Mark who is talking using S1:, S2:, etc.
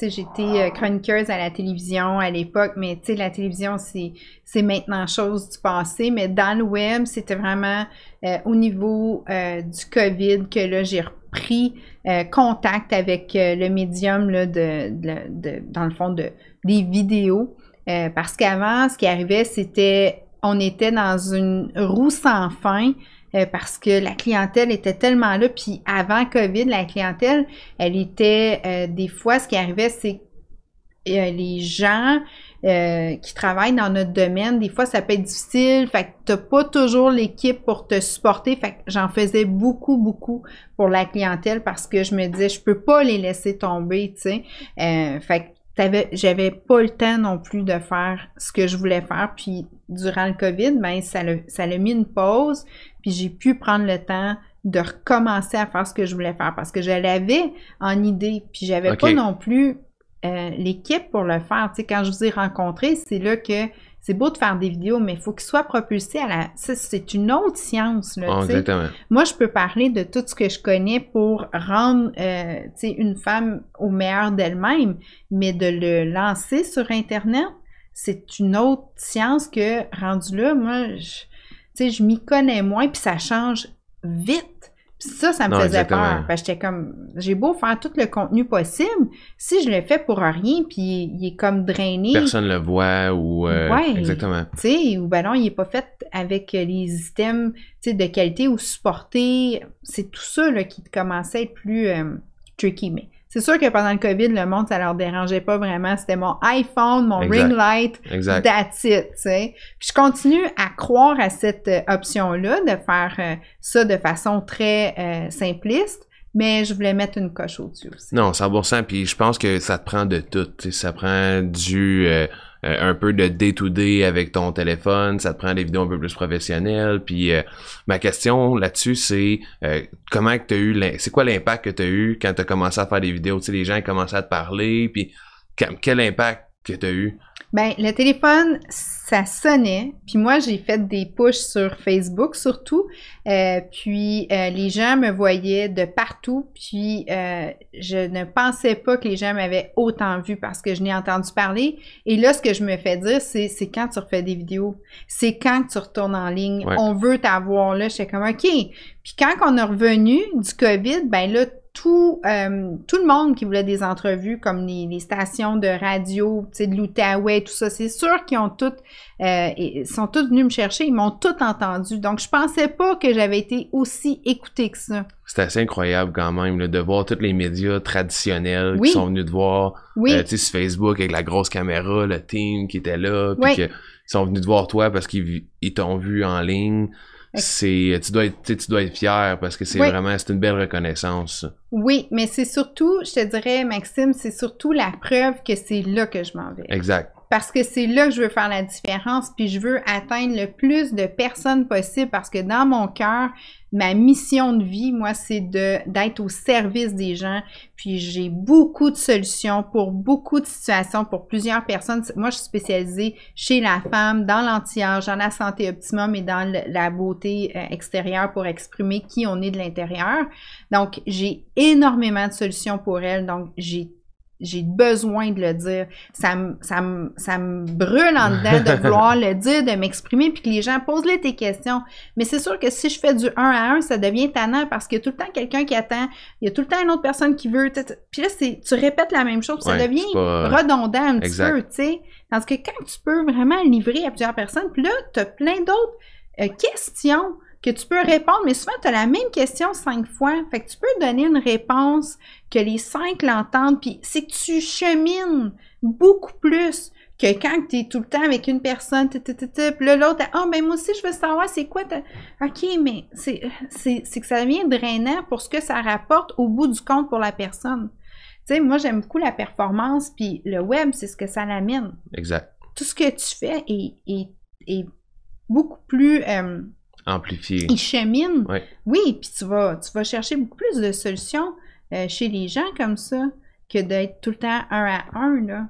S1: j'étais euh, chroniqueuse à la télévision à l'époque, mais la télévision, c'est, maintenant chose du passé. Mais dans le web, c'était vraiment euh, au niveau euh, du COVID que là, j'ai repris contact avec le médium de, dans le fond, de, des vidéos. parce qu'avant, ce qui arrivait, c'était on était dans une roue sans fin euh, parce que la clientèle était tellement là. Puis avant COVID, la clientèle, elle était euh, des fois, ce qui arrivait, c'est euh, les gens qui travaillent dans notre domaine, des fois, ça peut être difficile. Fait que t'as pas toujours l'équipe pour te supporter. Fait que j'en faisais beaucoup, beaucoup pour la clientèle parce que je me disais, je peux pas les laisser tomber, tu sais. fait que j'avais pas le temps non plus de faire ce que je voulais faire. Puis durant le COVID, ben, ça l'a ça mis une pause. Puis j'ai pu prendre le temps de recommencer à faire ce que je voulais faire parce que je l'avais en idée. Puis j'avais pas non plus euh, l'équipe pour le faire. Tu sais, quand je vous ai rencontré, c'est là que c'est beau de faire des vidéos, mais il faut qu'ils soient propulsés à la. c'est une autre science. Là,
S2: exactement.
S1: Moi, je peux parler de tout ce que je connais pour rendre euh, une femme au meilleur d'elle-même, mais de le lancer sur Internet, c'est une autre science que rendu là, moi, je, je m'y connais moins, puis ça change vite ça, ça me faisait peur. Parce que j'étais comme, j'ai beau faire tout le contenu possible, si je le fais pour rien, puis il est comme drainé.
S2: Personne le voit ou.
S1: Euh,
S2: exactement.
S1: Tu sais, ou ben non, il n'est pas fait avec les systèmes de qualité ou supporté. C'est tout ça là, qui commençait à être plus euh, tricky. Mais c'est sûr que pendant le COVID, le monde, ça leur dérangeait pas vraiment. C'était mon iPhone, mon ring light, that's it, tu sais. Puis je continue à croire à cette euh, option-là de faire euh, ça de façon très euh, simpliste. Mais je voulais mettre une coche au-dessus aussi.
S2: Non, 100%. Puis je pense que ça te prend de tout. Ça prend du euh, un peu de day-to-day avec ton téléphone, ça te prend des vidéos un peu plus professionnelles. Puis euh, ma question là-dessus, c'est euh, comment que tu as eu, c'est quoi l'impact que tu as eu quand tu as commencé à faire des vidéos? Tu sais, les gens commencé à te parler, puis quel impact que tu as eu?
S1: Ben, le téléphone, ça sonnait. Puis moi, j'ai fait des pushs sur Facebook surtout. Euh, puis euh, les gens me voyaient de partout. Puis euh, je ne pensais pas que les gens m'avaient autant vu parce que je n'ai entendu parler. Et là, ce que je me fais dire, c'est c'est quand tu refais des vidéos. C'est quand tu retournes en ligne. On veut t'avoir là. J'étais comme OK. Puis quand on est revenu du COVID, ben là, tout, euh, tout le monde qui voulait des entrevues, comme les, stations de radio, de l'Outaouais, tout ça, c'est sûr qu'ils ont toutes, euh, sont tous venus me chercher, ils m'ont tout entendu. Donc, je pensais pas que j'avais été aussi écoutée que ça.
S2: C'est assez incroyable quand même de voir tous les médias traditionnels qui sont venus te voir, oui. Euh, tu sais, sur Facebook avec la grosse caméra, le team qui était là, puis qu'ils sont venus te voir toi parce qu'ils t'ont vu en ligne c'est tu dois être tu dois être fier parce que c'est vraiment c'est une belle reconnaissance.
S1: Oui, mais c'est surtout, je te dirais Maxime, c'est surtout la preuve que c'est là que je m'en vais.
S2: Exact
S1: parce que c'est là que je veux faire la différence, puis je veux atteindre le plus de personnes possible parce que dans mon cœur, ma mission de vie, moi, c'est d'être au service des gens. Puis j'ai beaucoup de solutions pour beaucoup de situations, pour plusieurs personnes. Moi, je suis spécialisée chez la femme, dans l'anti-âge, dans la santé optimum et dans la beauté euh, extérieure pour exprimer qui on est de l'intérieur. Donc, j'ai énormément de solutions pour elle. Donc, j'ai j'ai besoin de le dire. Ça me, ça ça me brûle en dedans de vouloir le dire, de m'exprimer, puis que les gens posent les tes questions. Mais c'est sûr que si je fais du 1 à 1, ça devient tannant parce qu'il y a tout le temps quelqu'un qui attend, il y a tout le temps une autre personne qui veut. Puis là, tu répètes la même chose, ça devient redondant un petit peu, tu sais. Parce que quand tu peux vraiment livrer à plusieurs personnes, puis là, tu as plein d'autres euh, questions que tu peux répondre, mais souvent, tu as la même question cinq fois. Fait que tu peux donner une réponse que les cinq l'entendent, puis c'est que tu chemines beaucoup plus que quand tu es tout le temps avec une personne, puis là, l'autre, ah, oh, ben moi aussi, je veux savoir c'est quoi. OK, mais c'est que ça devient drainant pour ce que ça rapporte au bout du compte pour la personne. Tu sais, moi, j'aime beaucoup la performance, puis le web, c'est ce que ça l'amène.
S2: Exact.
S1: Tout ce que tu fais est, est, beaucoup plus. Euh,
S2: amplifié.
S1: Il chemine. Oui, puis tu vas, tu vas chercher beaucoup plus de solutions euh, chez les gens comme ça que d'être tout le temps un à un. Là.